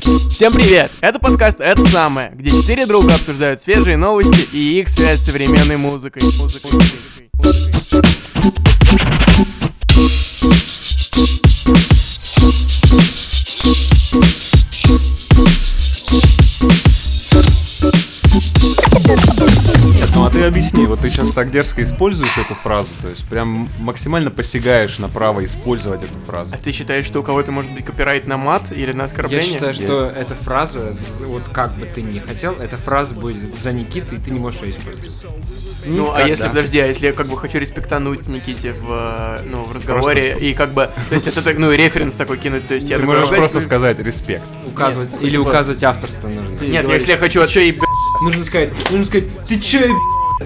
Всем привет! Это подкаст «Это самое», где четыре друга обсуждают свежие новости и их связь с современной музыкой. Музыкой, музыкой, музыкой. Объясни, вот ты сейчас так дерзко используешь эту фразу, то есть прям максимально посягаешь на право использовать эту фразу. А ты считаешь, что у кого-то может быть копирайт на мат или на Я оскорбление? считаю, что эта фраза, вот как бы ты ни хотел, эта фраза будет за Никитой, и ты не можешь ее использовать. Ну, а Никогда. если, подожди, а если я как бы хочу респектануть Никите в, э, ну, в разговоре, и как бы, то есть это так, ну, референс такой кинуть, то есть я Ты можешь «Ага, просто сказать респект. Указывать, Нет, или типа- указывать авторство нужно. Нет, если я хочу, а что еб... Нужно сказать, нужно сказать, ты чё, еб***?»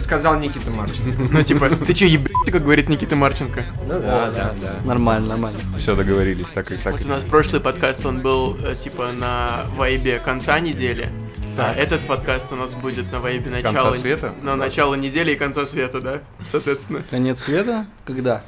Сказал Никита Марчин. Ну, типа, ты чё, еб... как говорит Никита Марченко. Ну да, да, да. Нормально, нормально. Все договорились, так и так. Вот у нас прошлый подкаст, он был, э, типа, на вайбе конца недели. А этот подкаст у нас будет на вайбе начала... света? На начало недели и конца света, да? Соответственно. Конец света? Когда?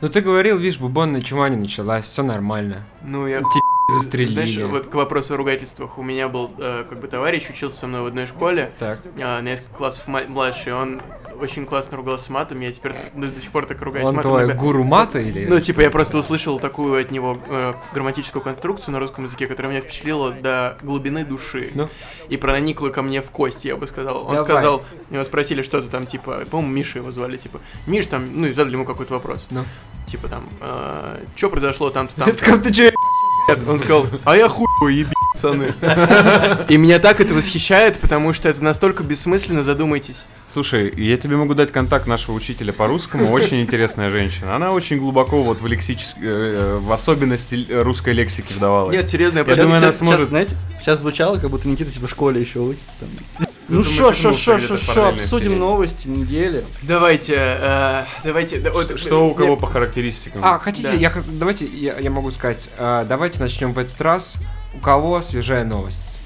Ну ты говорил, видишь, бубонная чума не началась, все нормально. Ну, я... Тебя застрелили. Знаешь, вот к вопросу о ругательствах. У меня был, э, как бы, товарищ, учился со мной в одной школе, Так. а, на несколько классов младше, он очень классно ругался матом, я теперь до, до сих пор так ругаюсь Он матом. твой иногда. гуру мата или... Ну, типа, я просто услышал такую от него э, грамматическую конструкцию на русском языке, которая меня впечатлила до глубины души. Ну. И проникла ко мне в кости, я бы сказал. Он Давай. сказал, его спросили что-то там, типа, по-моему, Миша его звали, типа, Миш там, ну, и задали ему какой-то вопрос. Ну. Типа там, что произошло там-то там Я сказал, ты чё, Он сказал, а я хуй еби, пацаны. И меня так это восхищает, потому что это настолько бессмысленно, задумайтесь. Слушай, я тебе могу дать контакт нашего учителя по русскому, очень интересная женщина. Она очень глубоко вот в лексической, э, в особенности э, русской лексики вдавалась. Нет, серьезно, я Я просто... думаю, она сейчас, сможет- знаете, сейчас звучало, как будто Никита типа в школе еще учится там. Ну шо, почему шо, шо, где-то шо, шо, параллельно обсудим сидеть? новости недели. Давайте, э, давайте... да, вот, Что у кого нет, по характеристикам? А, хотите, Да. я, давайте, я, я могу сказать, э, давайте начнем в этот раз. У кого свежая новость?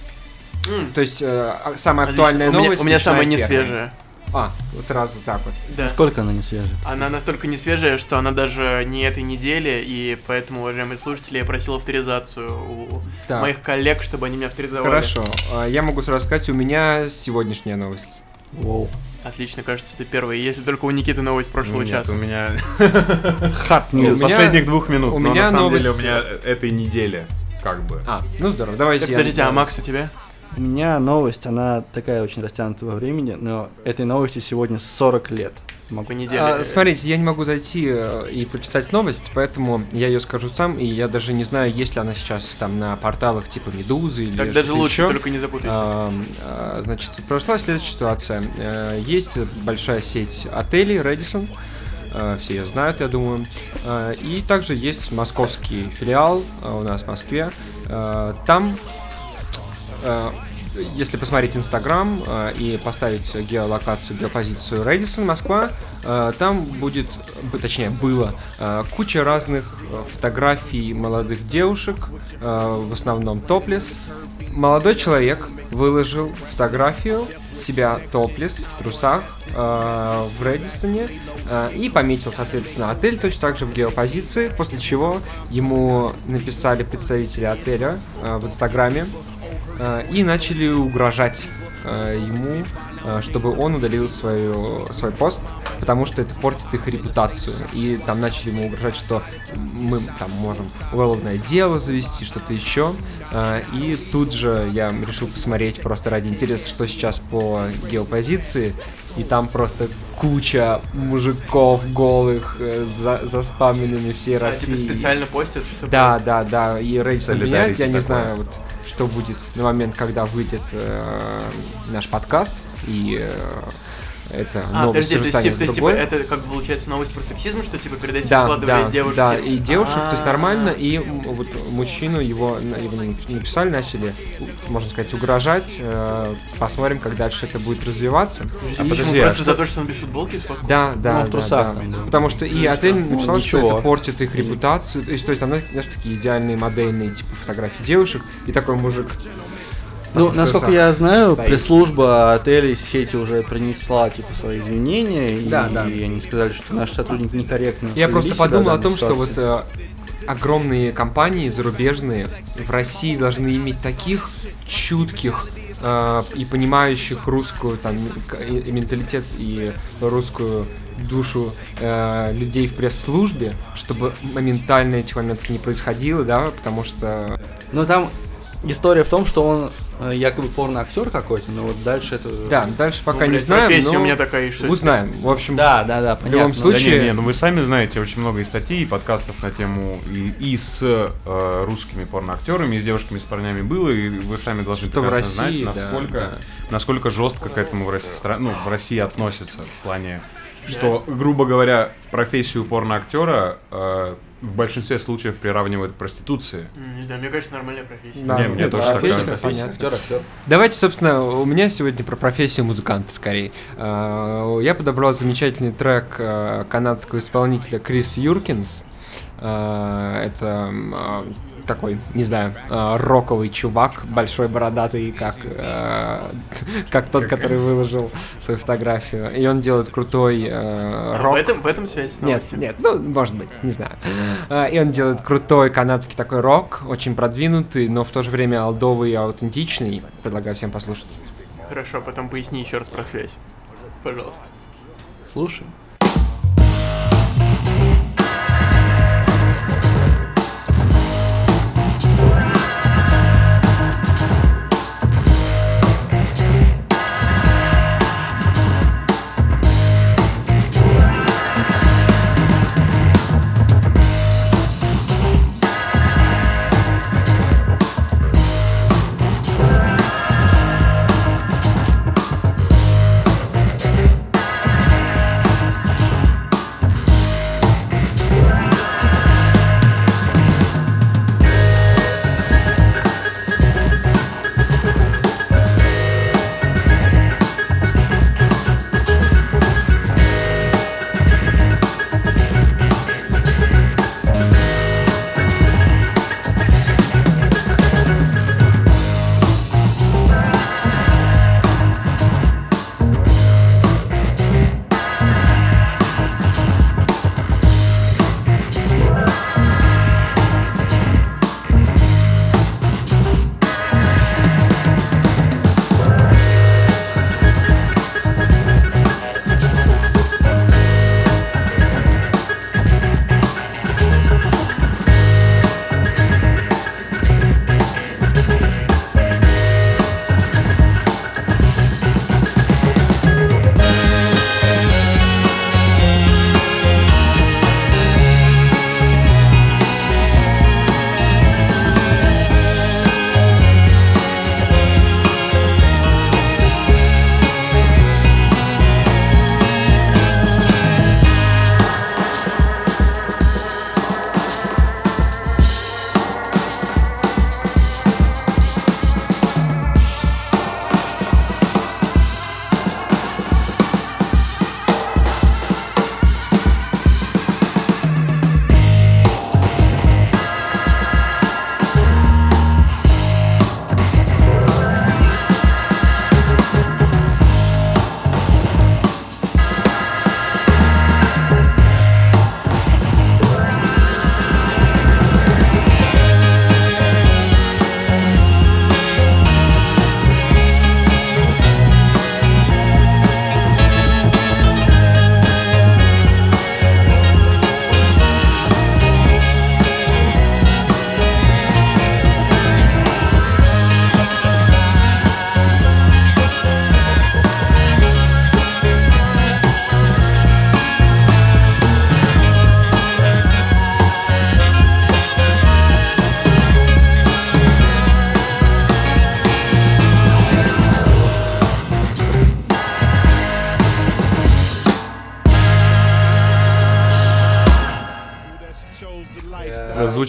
м, То есть, э, а- самая отлично. актуальная У меня- новость. У меня самая начинает первая. А, сразу так вот. Да. Сколько она не свежая? Она настолько не свежая, что она даже не этой недели, и поэтому, уважаемые слушатели, я просил авторизацию у Так, моих коллег, чтобы они меня авторизовали. хорошо. А, Я могу сразу сказать, у меня сегодняшняя новость. Воу. Отлично, кажется, ты первый. Если только у Никиты новость прошлого Нет, часа. у меня Хат У ньюс. меня- последних двух минут, у но меня на самом новость- деле у меня этой недели как бы. А, ну здорово, давайте Так, я... подождите, а Макс у тебя? У меня новость, она такая очень растянутая во времени, но этой новости сегодня 40 лет. Могу. По неделе. А, смотрите, я не могу зайти э, и прочитать новость, поэтому я ее скажу сам, и я даже не знаю, есть ли она сейчас там на порталах типа Медузы или Так даже лучше, еще. только не запутайся. А, Значит, произошла следующая ситуация. Э, Есть большая сеть отелей Radisson, э, все ее знают, я думаю. И также есть московский филиал у нас в Москве. Там, если посмотреть Инстаграм э, и поставить геолокацию, геопозицию Radisson Москва, э, там будет, точнее было, э, куча разных э, фотографий молодых девушек, э, в основном топлес, Молодой человек выложил фотографию себя топлес в трусах э, в Редисоне э, и пометил, соответственно, отель точно так же в геопозиции, после чего ему написали представители отеля э, в Инстаграме. э, и начали угрожать э, ему, э, чтобы он удалил свою, свой пост, потому что это портит их репутацию. И там начали ему угрожать, что мы там можем уголовное дело завести, что-то еще. Э, И тут же я решил посмотреть просто ради интереса, что сейчас по геопозиции. И там просто куча мужиков голых, э, за, заспамленными всей А, России. типа специально постят, чтобы... Да, да, да, и Solidarity меняет, я не знаю, вот, что будет на момент, когда выйдет э, наш подкаст, и э, это А, новость подожди, то есть, типа, то есть, типа, это как бы получается новость про сексизм, что типа перед этим Да, вкладывали да, девушки. да, и девушек, то есть А. нормально, и вот мужчину его, его написали, начали, можно сказать, угрожать, э, посмотрим, как дальше это будет развиваться. А подожди, а просто что- за то, что он без футболки сфоткал? Да, да, Ну, в да, трусах да. да. Потому что и Ну и отель написал, Ну, что это портит их репутацию. То есть, то есть там, знаешь, такие идеальные модельные типа фотографии девушек, и такой мужик. Ну, насколько я знаю, стоит. пресс-служба отелей сети уже принесла типа свои извинения, Да, и да. они сказали, что наши сотрудники некорректно. Я просто подумал о том, что вот ситуации. э, огромные компании зарубежные в России должны иметь таких чутких э, и понимающих русскую там к- и, и менталитет и русскую душу э, людей в пресс-службе, чтобы моментально этих моментов не происходило, да, потому что Но там история в том, что он э, якобы порно-актер какой-то, но вот дальше это... да, дальше пока Ну, не знаем, профессия но у меня такая, что узнаем. В общем, Да, да, да, понятно. любом Да случае- не, не, ну вы сами знаете, очень много и статей, и подкастов на тему и, и с э, русскими порноактерами, и с девушками, и с парнями было, и вы сами должны Что в прекрасно России, знать, да, насколько, да. насколько жестко к этому в России, ну, в России относятся в плане, что, грубо говоря, профессию порноактера э, в большинстве случаев приравнивают к проституции. Не знаю, мне кажется, нормальная профессия. Да, Не, мне ну, тоже так профессия, кажется. понятно. Актер, актер. Давайте, собственно, у меня сегодня про профессию музыканта скорее. Э, Я подобрал замечательный трек э, канадского исполнителя Крис Юркинс. Э, Это такой, не знаю, э, роковый чувак, большой бородатый, как, э, как тот, который выложил свою фотографию. И он делает крутой э, А рок. В этом, в этом связь с Нет, новостью? нет, ну, может быть, не знаю. А, И он делает крутой канадский такой рок, очень продвинутый, но в то же время алдовый и аутентичный. Предлагаю всем послушать. Хорошо, а потом поясни еще раз про связь. Пожалуйста. Слушай.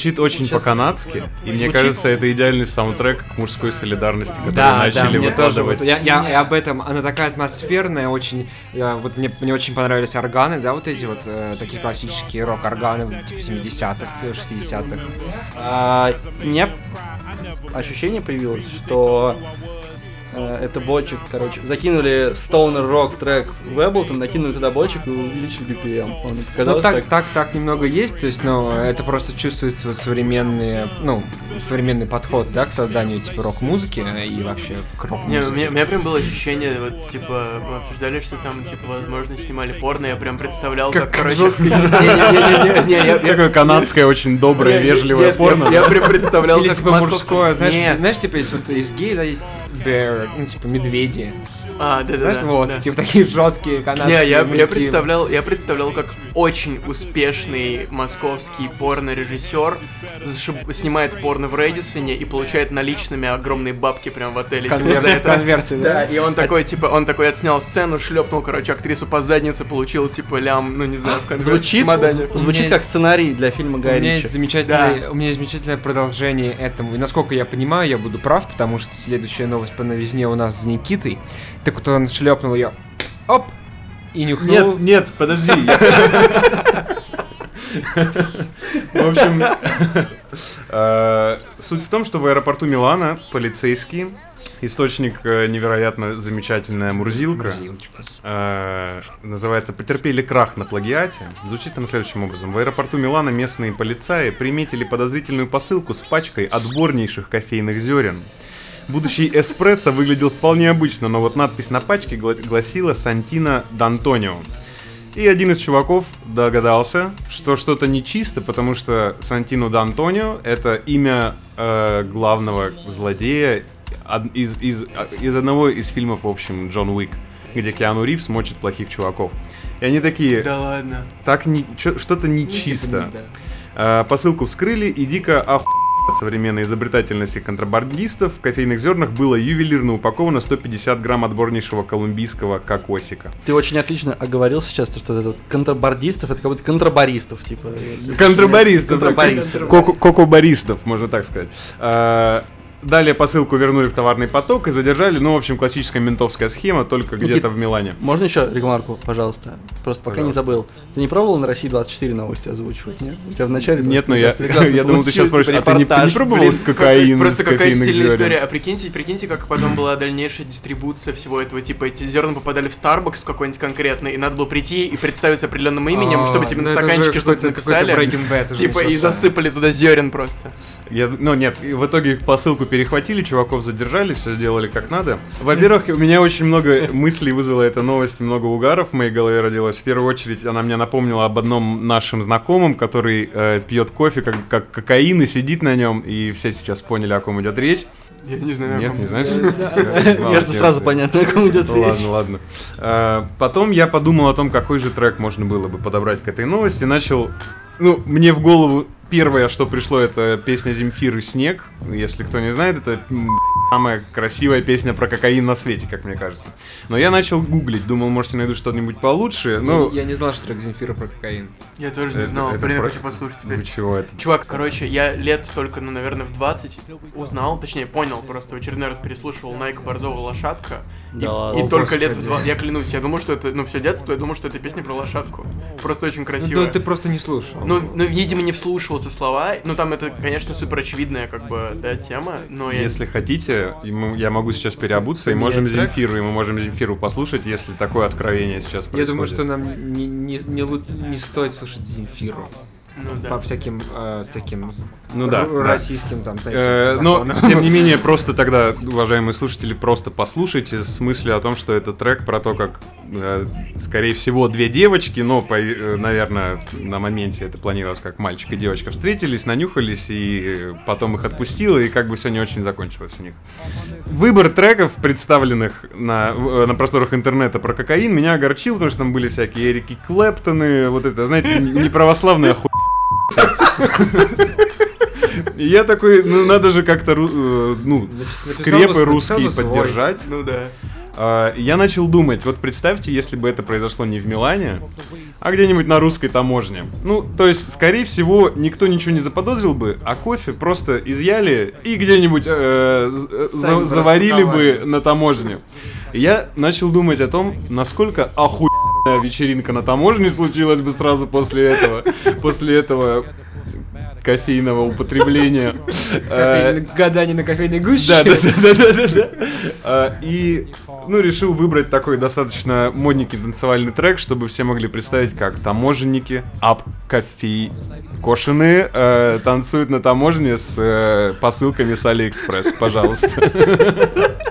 Звучит очень Сейчас- по-канадски, и мне Звучит- кажется, это идеальный саундтрек к мужской солидарности, который Да, да, начали мне тоже. вот я, я и об этом. Она такая атмосферная, очень. я- вот мне, мне очень понравились органы, да, вот эти вот э, такие классические рок-органы, типа 70-х, 60-х. А, у меня ощущение появилось, что Э, Это бочек, короче. Закинули Stoner Rock трек в Ableton, накинули туда бочек и увеличили BPM. Он Ну, так, так. так, так немного есть, то есть, ну, это просто чувствуется вот современные, ну, современный подход, да, к созданию, типа, рок-музыки и вообще к Не, у рок-музыке. меня, у меня прям было ощущение, вот, типа, мы обсуждали, что там, типа, возможно, снимали порно, я прям представлял, как, Как короче... я- Такое канадское, очень доброе, вежливое нет, порно. Я, прям представлял, Или как типа мужское, знаешь, знаешь, типа есть вот есть гей, да, есть bear, ну типа медведи. А, да, да, Знаешь, да. вот, да. типа такие жесткие Не, канадские я, я мужики. представлял, я представлял, как очень успешный московский порно-режиссер зашиб- снимает порно в Редисоне и получает наличными огромные бабки прям в отеле. типа, Конверт- за это. в конверте, да? Да, и он такой, типа, он такой отснял сцену, шлепнул, короче, актрису по заднице, получил, типа, лям, ну не знаю, в конверте в Звучит, У звучит как сценарий для фильма У Гая меня есть замечательное, у меня есть замечательное продолжение этому. И насколько я понимаю, я буду прав, потому что следующая новость по новизне у нас с Никитой. Так вот он шлепнул ее, оп, и нюхнул. Нет, нет, подожди. В общем, э, суть в том, что в аэропорту Милана полицейские, источник э, невероятно замечательная Мурзилка, э, называется «Потерпели крах на плагиате». Звучит она следующим образом. В аэропорту Милана местные полицаи приметили подозрительную посылку с пачкой отборнейших кофейных зерен. Будущий эспрессо выглядел вполне обычно, но вот надпись на пачке гла- гласила «Сантино Д'Антонио». И один из чуваков догадался, что что-то нечисто, потому что Сантино Д'Антонио — это имя э, главного злодея од- из, из, из одного из фильмов, в общем, Джон Уик, где Киану Ривз мочит плохих чуваков. И они такие, Да ладно. так не, что-то Ну, нечисто. типа, да. Э, Посылку вскрыли и дико оху... современной изобретательности контрабандистов в кофейных зернах было ювелирно упаковано 150 грамм отборнейшего колумбийского кокосика. Ты очень отлично оговорил сейчас, то, что это вот контрабандистов, это как будто контрабаристов, типа. Контрабаристов. Контрабаристов. Коко- Кокобаристов, можно так сказать. Далее посылку вернули в товарный поток и задержали. Ну, в общем, классическая ментовская схема, только Никит, где-то в Милане. Можно еще ремарку, пожалуйста? Просто пока не Пожалуйста. забыл. Ты не пробовал на России 24 новости озвучивать, нет? У тебя в начале Нет, но я, я думал, ты сейчас спросишь, а ты не, ты не пробовал Блин, кокаин Просто какая стильная история. А прикиньте, прикиньте, как потом была дальнейшая дистрибуция всего этого. Типа эти зерна попадали в Starbucks какой-нибудь конкретный, и надо было прийти и представиться определенным именем, А, чтобы тебе ну на это стаканчике что-то написали. Типа и засыпали туда зерен просто. Ну нет, в итоге посылку перехватили, чуваков задержали, все сделали как надо. Во-первых, у меня очень много мыслей вызвала эта новость, много угаров в моей голове родилось. В первую очередь, она мне напомнила об одном нашем знакомом, который э, пьет кофе как, как кокаин и сидит на нем, и все сейчас поняли, о ком идет речь. Я не знаю. Нет, не знаешь? Мне кажется, сразу понятно, о ком идет Ну, речь. Ладно, ладно. А, Потом я подумал о том, какой же трек можно было бы подобрать к этой новости. Начал... Ну, мне в голову первое, что пришло, это песня Земфиры «Снег». Если кто не знает, это самая красивая песня про кокаин на свете, как мне кажется. Но я начал гуглить, думал, может, найду что-нибудь получше. Ну, я не знал, что трек Земфира про кокаин. Я тоже не знал. это Блин, я про- хочу послушать ну теперь. чего это? Чувак, короче, я лет только, ну, наверное, в 20 узнал, точнее, понял, просто в очередной раз переслушивал Найка Борзова «Лошадка». И, Да ладно. и О, только лет в господи. два, я клянусь, я думал, что это, ну, все детство, я думал, что это песня про лошадку. Просто очень Ну, красивая. да, ты просто не слушал. Ну, ну, видимо, не вслушивался в слова. Ну, там это, конечно, супер очевидная, как бы, да, тема, но я... Если хотите, я могу сейчас переобуться, и можем трек? Земфиру, и мы можем Земфиру послушать, если такое откровение сейчас происходит. я думаю, что нам не, не, не, не стоит слушать Земфиру. Ну, По да. всяким, э, всяким Ну да, р- да. российским там, Э, Но, тем не менее, просто тогда, уважаемые слушатели, просто послушайте с мыслью о том, что это трек про то, как, э, скорее всего, две девочки, но, по- э, наверное, на моменте это планировалось, как мальчик и девочка встретились, нанюхались, и потом их отпустило, и как бы все не очень закончилось у них. Выбор треков, представленных на, э, на просторах интернета про кокаин, меня огорчил, потому что там были всякие Эрики Клэптоны, вот это, знаете, неправославная хуйня. И я такой, ну надо же как-то, э, ну, скрепы русские поддержать. Ну, да. А, Я начал думать, вот представьте, если бы это произошло не в Милане, а где-нибудь на русской таможне. Ну, то есть, скорее всего, никто ничего не заподозрил бы, а кофе просто изъяли и где-нибудь э, з- за- заварили бы на таможне. И Я начал думать о том, насколько охуенная вечеринка на таможне случилась бы сразу после этого. После этого кофейного употребления. Э, Гадание на кофейной гуще. Да, да, да, да, да. А, И, ну, решил выбрать такой достаточно модненький танцевальный трек, чтобы все могли представить, как таможенники, обкофекошенные э, танцуют на таможне с э, посылками с Алиэкспресс. Пожалуйста.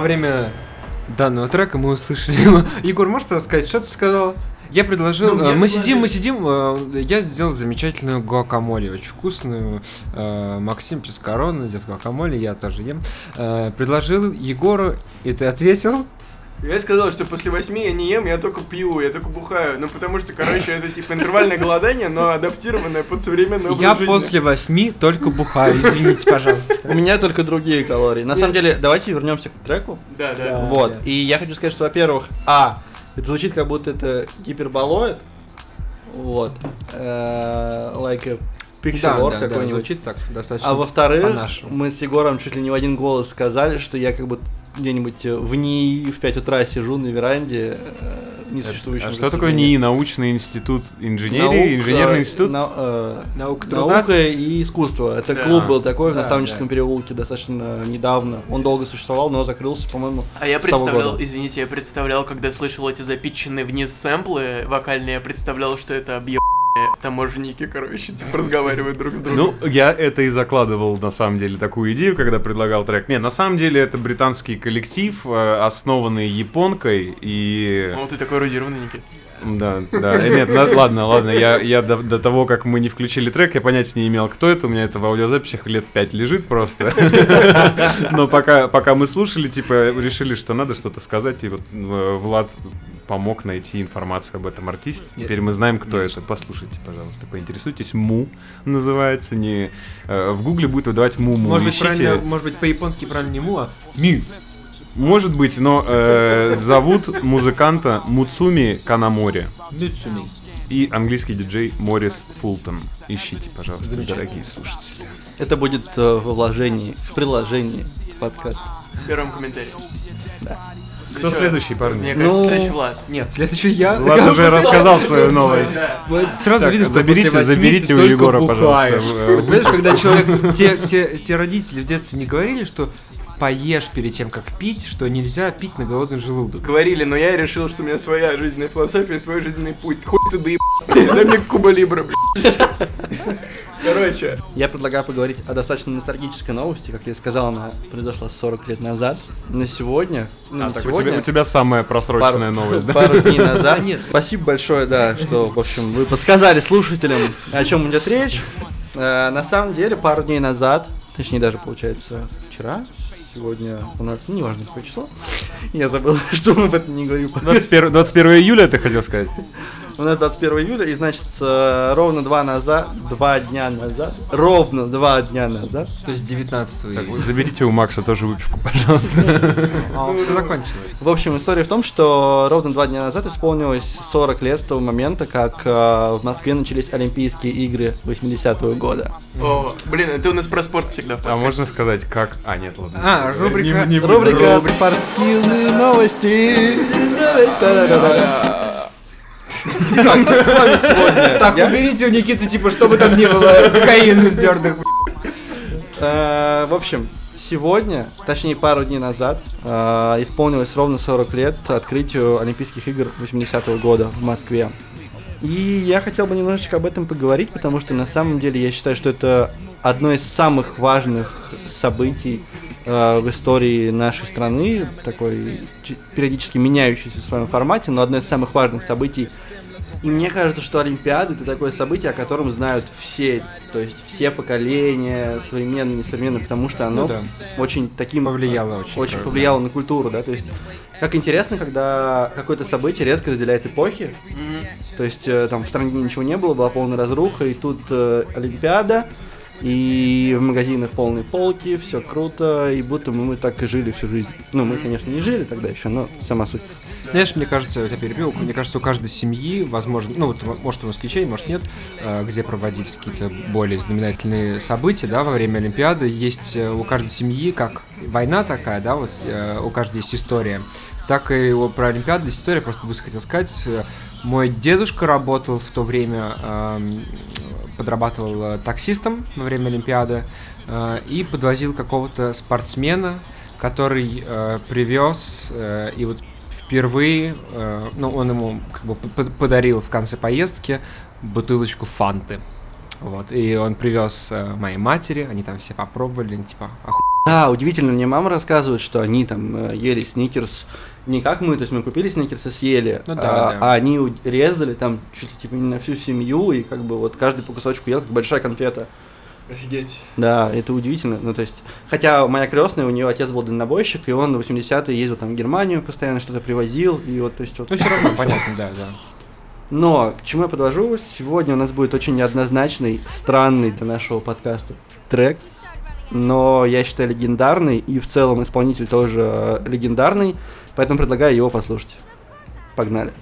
во время данного трека мы услышали... Егор, можешь просто сказать, что ты сказал? Я предложил, Ну, э, я мы сидим, мы сидим, э, я сделал замечательную гуакамоле, очень вкусную. Э, Максим пьет корону, идет с гуакамоле, я тоже ем. Предложил Егору, и ты ответил? Я сказал, что после восьми я не ем, я только пью, я только бухаю. Ну, потому что, короче, это типа интервальное голодание, но адаптированное под современный образ Я жизни. после восьми только бухаю, извините, пожалуйста. У меня только другие калории. На самом деле, давайте вернемся к треку. Да, да. Вот. И я хочу сказать, что, во-первых, а, это звучит как будто это гиперболоид. Вот. Э, Like a Да, да, какой-нибудь. звучит так, достаточно А во-вторых, мы с Егором чуть ли не в один голос сказали, что я как бы где-нибудь э, в НИИ в 5 утра сижу на веранде э, несуществующем. А что такое НИИ, научный институт инженерии, инженерный институт? э, Наука труда. Наука и искусство. Это Да. клуб был такой в Да, наставническом да. переулке достаточно недавно. Он долго существовал, но закрылся, по-моему. А я представлял, года. извините, я представлял, когда слышал эти запитченные вниз сэмплы вокальные, я представлял, что это объебанные таможенники, короче, типа разговаривают друг с другом. Ну, я это и закладывал, на самом деле, такую идею, когда предлагал трек. Не, на самом деле, это британский коллектив, э, основанный японкой, и... Ну, ты такой эрудированный, Никит. Да, да. Э, Нет, ладно, ладно, я, я до, до того, как мы не включили трек, я понятия не имел, кто это. У меня это в аудиозаписях лет пять лежит просто. Но пока, пока мы слушали, типа, решили, что надо что-то сказать, и вот э, Влад помог найти информацию об этом артисте. Теперь мы знаем, кто это. Послушайте, пожалуйста, поинтересуйтесь. Му называется. Не, э, в гугле будет выдавать Му-Му. Может быть, Ищите. правильно, может быть, по-японски правильно не му, а ми. Может быть, но э, зовут музыканта Муцуми Канамори. Мицуми. И английский диджей Морис Фултон. Ищите, пожалуйста, дорогие слушатели. Это будет э, в вложении, в приложении подкаста. В первом комментарии. Да. Кто следующий, парни? Мне кажется, Ну, следующий Влад. Нет, следующий я. Влад уже рассказал свою новость. Сразу Так, видно, что заберите- после заберите у Егора, бухаешь. пожалуйста. Вот Понимаешь, когда человек, те, те, те родители в детстве не говорили, что поешь перед тем, как пить, что нельзя пить на голодный желудок. Говорили, но я решил, что у меня своя жизненная философия, свой жизненный путь. Хуй ты доебался, дай мне Куба Либра. Короче, Я предлагаю поговорить о достаточно ностальгической новости. Как я сказал, она произошла 40 лет назад. На сегодня... ну, А, не так у сегодня, тебя, у тебя самая просроченная пару- новость, да? Пару дней назад. Нет, спасибо большое, да, что, в общем, вы подсказали слушателям, о чем идет речь. Э, на самом деле, пару дней назад, точнее даже, получается, вчера, сегодня у нас, ну, неважно, какое число, я забыл, что мы об этом не говорим. 21, 21 июля, ты хотел сказать? У нас 21 июля, и значит, э, ровно два назад, два дня назад, ровно два дня назад, То есть 19 Так, июля. заберите у Макса тоже выпивку, пожалуйста. А, все закончилось. В общем, история в том, что ровно два дня назад исполнилось 40 лет с того момента, как э, в Москве начались Олимпийские игры 80-го года. о, блин, это у нас про спорт всегда в А можно сказать, как... А, нет, ладно. А, рубрика-. Рубрика «Спортивные новости». Та-да-да-да. Итак, с вами сегодня Так, уберите у Никиты, типа, чтобы там не было кокаина в зернах. э, В общем, сегодня, точнее пару дней назад, э, исполнилось ровно 40 лет открытию Олимпийских игр 80-го года в Москве. И я хотел бы немножечко об этом поговорить, потому что на самом деле я считаю, что это одно из самых важных событий э, в истории нашей страны, такой периодически меняющийся в своем формате, но одно из самых важных событий. И мне кажется, что Олимпиада это такое событие, о котором знают все, то есть все поколения, современные, несовременные, потому что оно Ну да. очень таким Повлияло очень. очень да. повлияло на культуру, да, то есть как интересно, когда какое-то событие резко разделяет эпохи, Мгм. то есть э, там в стране ничего не было, была полная разруха, и тут э, Олимпиада, и в магазинах полные полки, все круто, и будто мы, мы так и жили всю жизнь. Ну, мы, конечно, не жили тогда еще, но сама суть. Знаешь, мне кажется, я перебил, мне кажется, у каждой семьи, возможно, ну, вот, может, у москвичей, может, нет, э, где проводились какие-то более знаменательные события, да, во время Олимпиады, есть э, у каждой семьи, как война такая, да, вот, э, у каждой есть история, так и про Олимпиаду есть история, просто быстро хотел сказать, мой дедушка работал в то время, эм, подрабатывал э, таксистом во время Олимпиады э, и подвозил какого-то спортсмена, который э, привез э, и вот впервые, э, ну, он ему как бы подарил в конце поездки бутылочку фанты. Вот, и он привез э, моей матери, они там все попробовали, они типа, охуенно Да, удивительно, мне мама рассказывает, что они там э, ели сникерс не как мы, то есть мы купили сникерс и съели, Ну да, а, да. а они резали там чуть ли типа не на всю семью, и как бы вот каждый по кусочку ел, как большая конфета. Офигеть. Да, это удивительно. Ну, то есть, хотя моя крестная, у нее отец был дальнобойщик, и он в 80-е ездил там в Германию, постоянно что-то привозил, и вот, то есть, вот. Ну, все равно, понятно, да, да. Но к чему я подвожу? Сегодня у нас будет очень неоднозначный, странный для нашего подкаста трек. Но я считаю легендарный, и в целом исполнитель тоже э, легендарный, поэтому предлагаю его послушать. Погнали.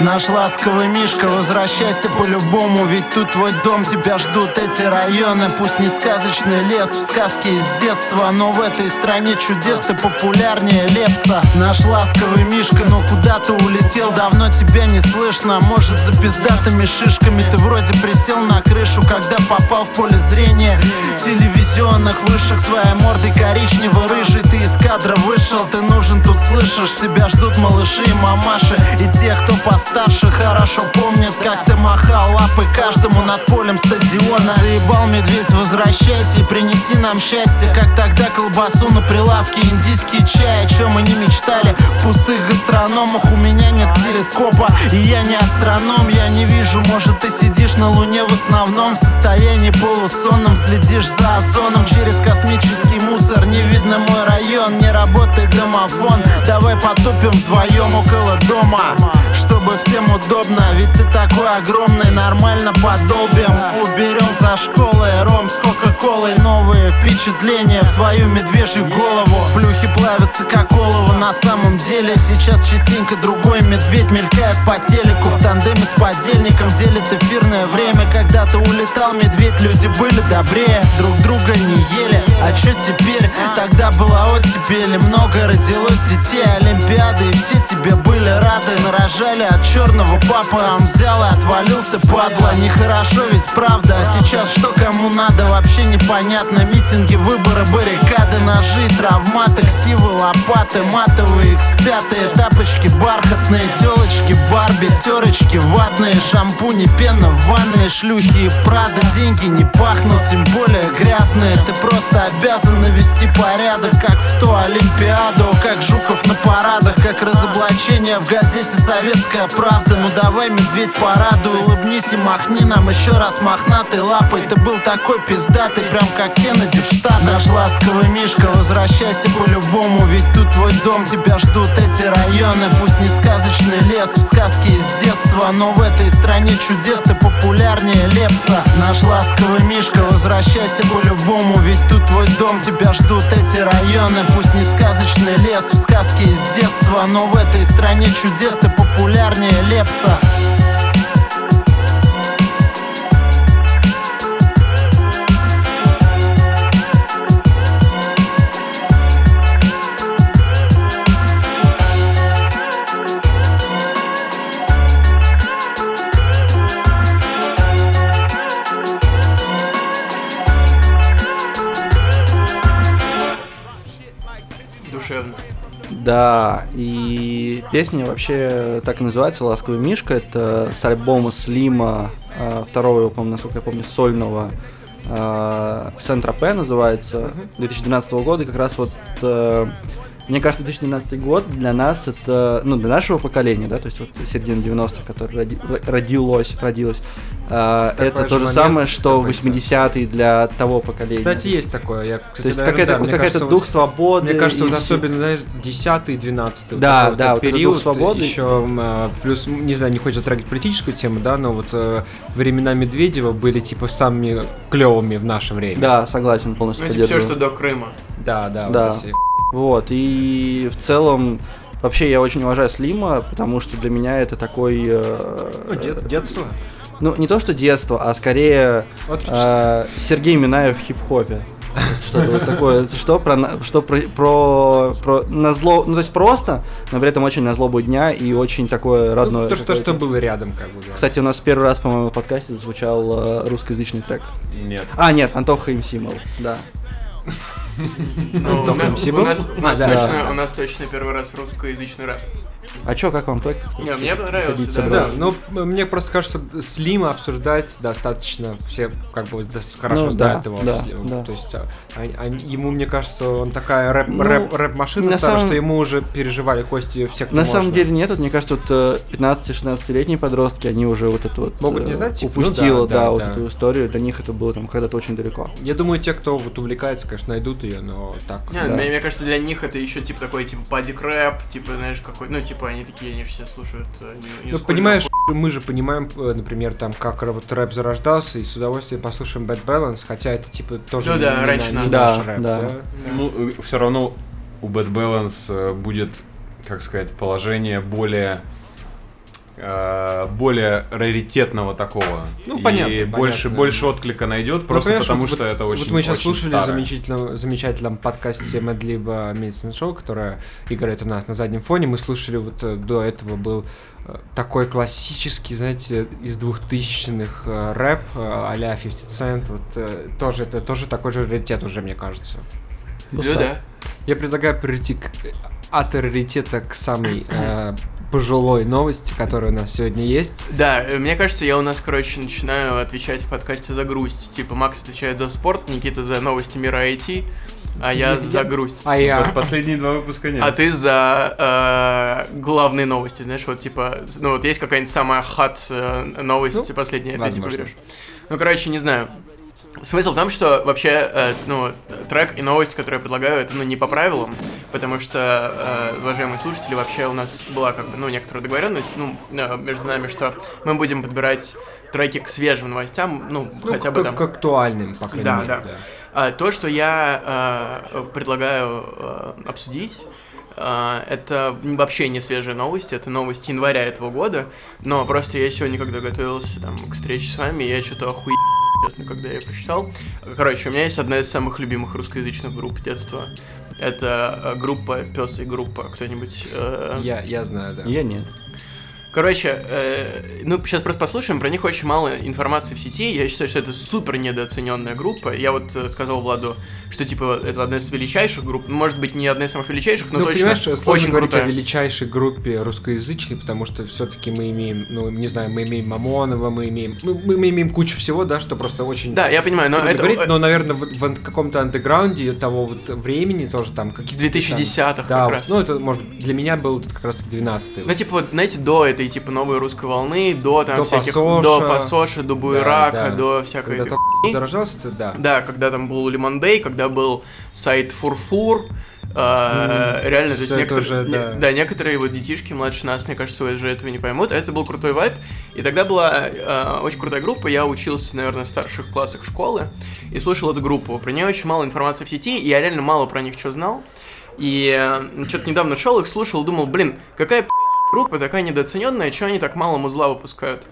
Наш ласковый Мишка, возвращайся по-любому Ведь тут твой дом, тебя ждут эти районы. Пусть не сказочный лес, в сказке из детства Но в этой стране чудес ты популярнее Лепса. Наш ласковый Мишка, но куда ты улетел? Давно тебя не слышно, может за пиздатыми шишками Ты вроде присел на крышу, когда попал в поле зрения. Телевизионных вышек своей мордой коричнево-рыжий Ты из кадра вышел, ты нужен тут, слышишь Тебя ждут малыши и мамаши. И те, кто постарше, хорошо помнят Как ты махал лапы каждому над полем стадиона. Заебал медведь, возвращайся и принеси нам счастье. Как тогда колбасу на прилавке, индийский чай О чем мы не мечтали. В пустых гастрономах У меня нет телескопа, и я не астроном. Я не вижу, может ты сидишь на луне в основном В состоянии полусонном, следишь за озоном. Через космический мусор, не видно мой район Не работает домофон, давай потупим вдвоем около дома Чтобы всем удобно, ведь ты такой огромный Нормально подолбим, уберем за школой Ром с кока-колой, новые впечатления В твою медвежью голову. Плюхи плавятся как олово на самом деле. Сейчас частенько другой медведь мелькает по телеку В тандеме с подельником делит эфирное время. Когда ты улетал, медведь, люди были добрее Друг друга не ели, а чё теперь? Тогда была оттепель, и много родилось детей Олимпиады, и все тебе были рады. Нарожали от черного папы, он взял и отвалился, падла. Нехорошо ведь правда, а сейчас что кому надо Вообще непонятно, митинги, выборы, баррикады Ножи, травматы, ксивы, лопаты Матовые, x5, тапочки бархатные Телочки, барби, терочки ватные Шампуни, пена в ванной Шлюхи и прада, деньги не пахнут Тем более грязные. Ты просто обязан навести порядок Как в ту Олимпиаду Как Жуков на парадах Как разоблачение в газете «Советская правда» Ну давай, медведь, порадуй Улыбнись и махни нам еще раз мохнатой лапой. Ты был такой пиздатый, прям как Кеннеди в Штатах. Наш ласковый Мишка, возвращайся по-любому Ведь тут твой дом, тебя ждут эти районы. Пусть не сказочный лес, в сказке из детства Но в этой стране чудес ты популярнее Лепса. Наш ласковый Мишка, возвращайся по-любому Ведь тут твой дом, тебя ждут эти районы Пусть не сказочный лес, в сказке из детства Но в этой стране чудес ты популярнее Лепса Да, и песня вообще так и называется «Ласковый Мишка». Это с альбома Слима, э, второго его, по-моему, насколько я помню, сольного э, «Сент-Тропе» называется, 2012 года. Как раз вот, э, мне кажется, 2012 год для нас это, ну, для нашего поколения, да, то есть вот середина 90-х, которое роди- родилось, родилось, э, Такой это же то же самое, что как 80-е для того поколения. Кстати, есть такое. Я, кстати, то есть какая-то, да, мне какая-то кажется, дух вот- свободы. Мне кажется, и вот особенно, знаешь, 10 12 Да, да, вот этот дух период, свободы. еще плюс, не знаю, не хочется затрагивать политическую тему, да, но вот э, времена Медведева были типа самыми клевыми в наше время. Да, согласен, полностью Ну, типа все, что до Крыма. да, да. вот Да. эти- Вот, и в целом, вообще я очень уважаю Слима, потому что для меня это такой, э, Ну, дет- детство. ну не то что детство, а скорее э, Сергей Минаев в хип-хопе. Что-то вот такое, что про, на- что про, про, про на зло, ну то есть просто, но при этом очень на злобу дня и очень такое родное. Ну, то, что, что было рядом, как бы, да. Кстати, у нас первый раз, по-моему, в подкасте звучал э, русскоязычный трек. Нет. А, нет, Антоха Имсимов, да. Ну, у нас точно первый раз русскоязычный рэп. А чё, как вам трек? Не, мне понравился, да. Да, ну мне просто кажется, Слима обсуждать достаточно все как бы хорошо Ну, знают да, его. да, да. То есть а, они- ему, мне кажется, он такая рэп, Ну, рэп, рэп-машина на старая, самом- что ему уже переживали кости все, кто На можно. самом деле нет, вот мне кажется, вот э, 15-16-летние подростки, они уже вот это вот Могут э, не знать, типа, ну упустило, да, да, да, вот да. эту историю, для них это было там когда-то очень далеко. Я думаю, те, кто вот увлекается, конечно, найдут ее, но так. Не, Да. мне, мне кажется, для них это еще типа такой типа падик рэп, типа, знаешь, какой, ну, типа, они такие, они все слушают. э, не- не Ну, понимаешь, мы же понимаем, э, например, там, как вот рэп зарождался, и с удовольствием послушаем Bad Balance, хотя это, типа, тоже Ну не, да, не раньше не нас. наш Да, рэп, да. да? Ну, все равно у Bad Balance э, будет, как сказать, положение более более раритетного такого. Ну, и понятно, больше, понятно. больше отклика найдет, просто понимаешь, потому вот- что вот- это очень Вот мы сейчас очень слушали в старое. замечательном, замечательном подкасте Мэдлиба Медицин Шоу, которое играет у нас на заднем фоне. Мы слушали вот э, до этого был э, такой классический, знаете, из двухтысячных э, рэп э, а-ля 50 Cent. Вот э, тоже, это тоже такой же раритет уже, мне кажется. Ну да. Я предлагаю перейти к, от раритета к самой э, пожилой новости, которая у нас сегодня есть. Да, э, мне кажется, я у нас, короче, начинаю отвечать в подкасте за грусть. Типа, Макс отвечает за спорт, Никита за новости мира IT, а я за грусть. А я... Пос- Последние два выпуска нет. А ты за э, главные новости, знаешь, вот типа, ну вот есть какая-нибудь самая хат э, новость Ну, последняя, ты типа берешь. Ну, короче, не знаю. Смысл в том, что вообще, э, ну, трек и новость, которые я предлагаю, это, ну, не по правилам, потому что, э, уважаемые слушатели, вообще у нас была, как бы, ну, некоторая договоренность, ну, э, между нами, что мы будем подбирать треки к свежим новостям, ну, Ну, хотя бы там... к актуальным, по крайней Да, мере. да. А, то, что я э, предлагаю э, обсудить, это вообще не свежая новость, это новость января этого года, но просто я сегодня, когда готовился там, к встрече с вами, я что-то охуел, честно, когда я прочитал. Короче, у меня есть одна из самых любимых русскоязычных групп детства. Это э, группа Пес и группа. Кто-нибудь... э, Я, я знаю, да. Я нет. Короче, э, ну, сейчас просто послушаем. Про них очень мало информации в сети. Я считаю, что это супер недооцененная группа. Я вот э, сказал Владу, что, типа, это одна из величайших групп. Ну, Может быть, не одна из самых величайших, но ну, точно понимаешь, сложно очень говорить крутая. о величайшей группе русскоязычной, потому что все-таки мы имеем, ну, не знаю, мы имеем Мамонова, мы имеем, мы, мы- имеем кучу всего, да, что просто очень Да, я понимаю, но это... говорить, но, наверное, в, в каком-то андеграунде того вот времени тоже там какие-то... 2010-х там- как да, раз. ну, это, может, для меня был тут как раз-таки 12-й. Ну, типа, вот, знаете, до этой, типа, новой русской волны, до там До всяких... Пасоша. До Пасоши, до Буерака, да. до всякой Когда этой только хуйни. заражался-то, да. Да, когда там был Лимон Дэй, когда был сайт Фурфур, э, реально, то есть некоторые, уже, не- да. да, некоторые вот детишки младше нас, мне кажется, уже этого не поймут, а это был крутой вайб, и тогда была э, очень крутая группа, я учился, наверное, в старших классах школы, и слушал эту группу, про нее очень мало информации в сети, и я реально мало про них что знал, и э, что-то недавно шел их, слушал, думал, блин, какая группа такая недооцененная, что они так мало музла выпускают?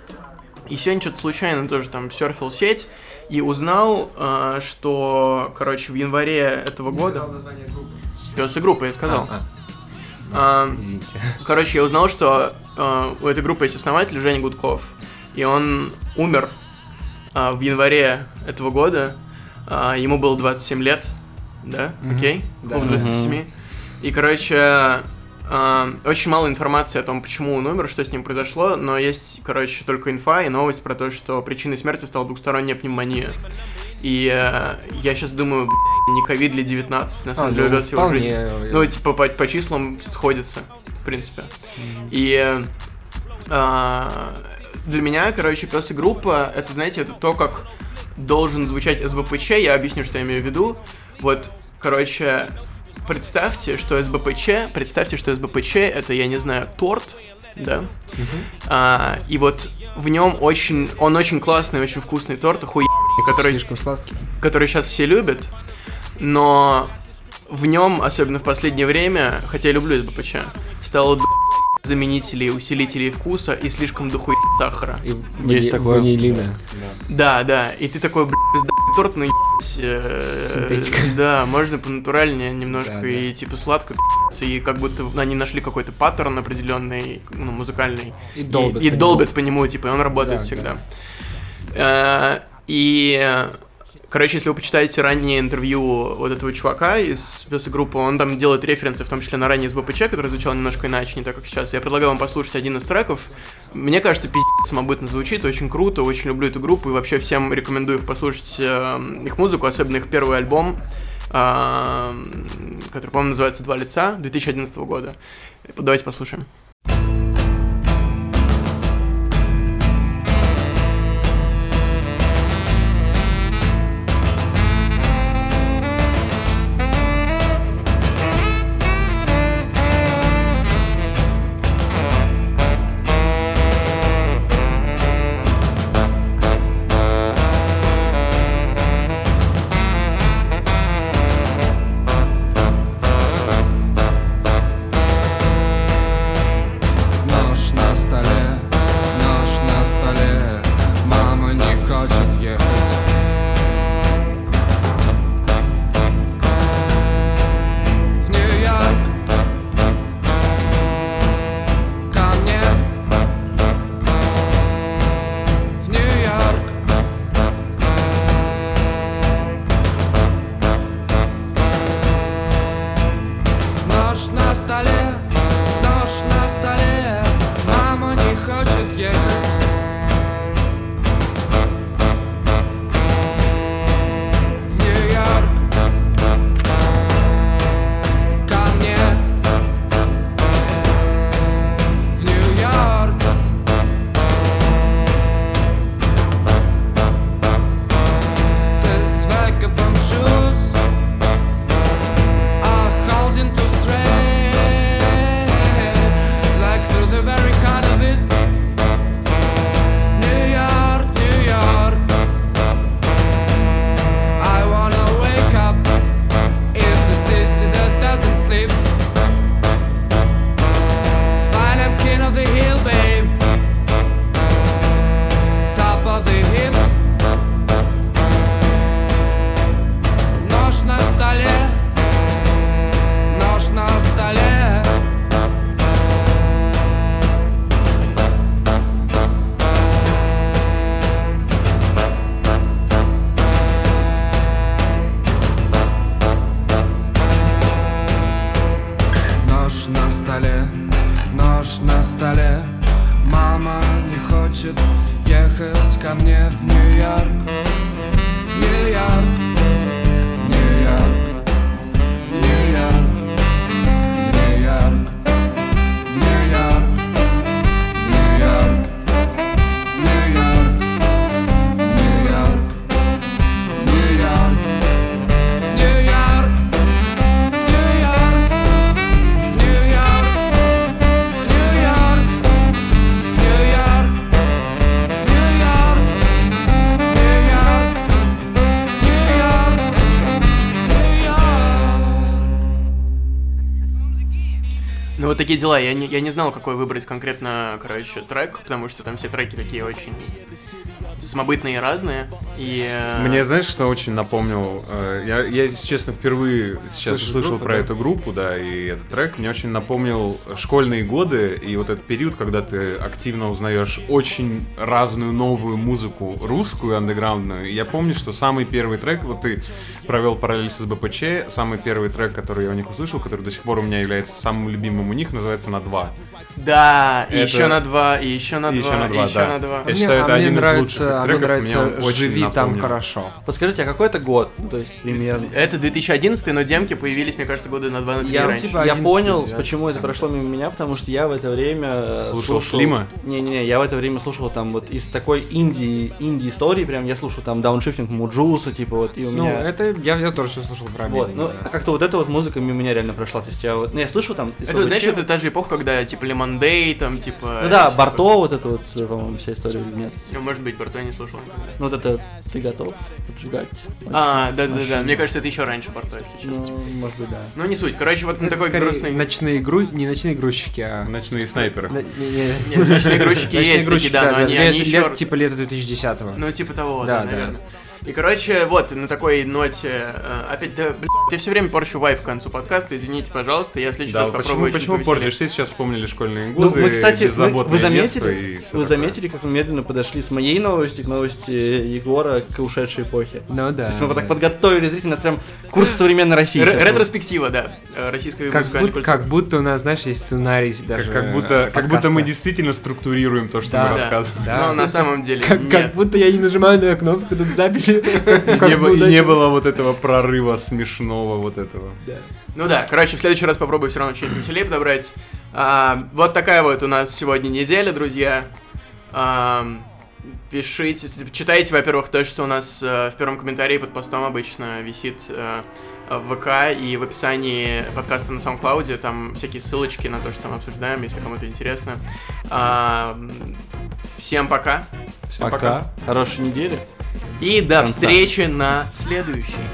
И сегодня что-то случайно тоже там серфил сеть и узнал, э, что, короче, в январе этого года... Пес и группа, я сказал. А, А, извините. короче, я узнал, что э, у этой группы есть основатель Женя Гудков. И он умер э, в январе этого года. А, ему было 27 лет. Да? Окей? Да. Около 27. И, короче, э, очень мало информации о том, почему он умер, что с ним произошло, но есть, короче, только инфа и новость про то, что причиной смерти стала двухсторонняя пневмония. И э, я сейчас думаю, не ковид ли 19, на самом А, деле, ну, увез его жизнь. вполне, Ну, типа, по, по числам сходится, в принципе. И э, а, для меня, короче, пес и группа, это, знаете, это то, как должен звучать СБПЧ, я объясню, что я имею в виду. Вот, короче, представьте, что СБПЧ, представьте, что СБПЧ это, я не знаю, торт, да? А, и вот в нем очень, он очень классный, очень вкусный торт, охуенный, который слишком сладкий. который сейчас все любят, но в нем, особенно в последнее время, хотя я люблю СБПЧ, стало заменителей, усилителей вкуса и слишком дохуя сахара. И Есть вани- такое. ванилина. Да, да, и ты такой, блядь, пиздатый торт, ну ебать, э. Да, можно понатуральнее немножко Да, да. и типа сладко пи***ться, и как будто они нашли какой-то паттерн определенный, ну, музыкальный. И долбят. И, и по нему. долбят по нему, типа, и он работает Да, всегда. Э, И э, Короче, если вы почитаете раннее интервью вот этого чувака из группы, он там делает референсы, в том числе на ранний СБПЧ, который звучал немножко иначе, не так, как сейчас. Я предлагаю вам послушать один из треков. Мне кажется, пиздец самобытно звучит, очень круто, очень люблю эту группу, и вообще всем рекомендую послушать э, их музыку, особенно их первый альбом, э, который, по-моему, называется «Два лица» 2011 года. Давайте послушаем. Нож такие дела. Я не, я не знал, какой выбрать конкретно, короче, трек, потому что там все треки такие очень самобытные и разные. И э, Мне, знаешь, что очень напомнил? Э, Я, я, если честно, впервые сейчас Слышишь услышал группу, про да? эту группу, да, и этот трек мне очень напомнил школьные годы и вот этот период, когда ты активно узнаешь очень разную новую музыку, русскую, андеграундную. И Я помню, что самый первый трек, вот ты провел параллель с СБПЧ, самый первый трек, который я у них услышал, который до сих пор у меня является самым любимым у них, называется «На два». Да, и Это- еще на два, и еще на И два, еще на и два, еще да. на два. Я мне, считаю, а это один из нравится, лучших а мне нравится «Живи там напомнил. хорошо». Подскажите, а какой это год? Ну, То есть примерно. Это 2011, но демки появились, мне кажется, года на два на Я, раньше. типа, я 11, понял, 12, почему это прошло мимо меня, потому что я в это время э, Слушал Слима? Не-не-не, я в это время слушал там вот из такой инди, инди истории, прям я слушал там дауншифтинг Муджуса, типа вот, и у Ну, меня... это я, я тоже все слушал про Вот, ну, да. как-то вот эта вот музыка мимо меня реально прошла. То есть я вот, ну, я слышу там... Это, знаешь, это та же эпоха, когда, типа, Лемон Дэй, там, типа... Ну да, Барто, вот это вот, э, по-моему, вся история или нет. Ну, может быть, Барто я не слушал. Ну вот это ты готов поджигать. А, да-да-да, мне кажется, это еще раньше Барто, если честно. Ну, может быть, да. Ну, не суть. Короче, вот Это такой грустный... ночные гру... не ночные грузчики, а... Ночные снайперы. На- не- не- Нет, ночные грузчики есть такие, да, но они, еще... типа лета 2010-го. Ну, типа того, Да, да, да. наверное. И, короче, вот, на такой ноте, э, опять, да, блин, я все время порчу вайп к концу подкаста, извините, пожалуйста, я в следующий Да, раз почему, попробую почему портишь? Все сейчас вспомнили школьные Ну, годы, мы, кстати, вы, заметили, вы заметили, как мы медленно подошли с моей новости к новости Егора к ушедшей эпохе. Ну То да. есть мы вот так подготовили зрителей, у нас прям курс современной России. Был. Ретроспектива, да, э, российской Как будто, как будто у нас, знаешь, есть сценарий даже как будто, как будто мы действительно структурируем то, что Да. мы Да. рассказываем. Да. Но на самом деле Как, нет. как будто я не нажимаю на кнопку тут записи. И не, было вот этого прорыва смешного вот этого. Ну да, короче, в следующий раз попробую все равно что-нибудь веселее подобрать. А, вот такая вот у нас сегодня неделя, друзья. Ам, пишите, читайте, во-первых, то, что у нас э, в первом комментарии под постом обычно висит э, в ВК и в описании подкаста на SoundCloud, там всякие ссылочки на то, что мы обсуждаем, если кому-то интересно. Ам, всем пока. Пока. Хорошей недели. И до Конца. встречи на следующей.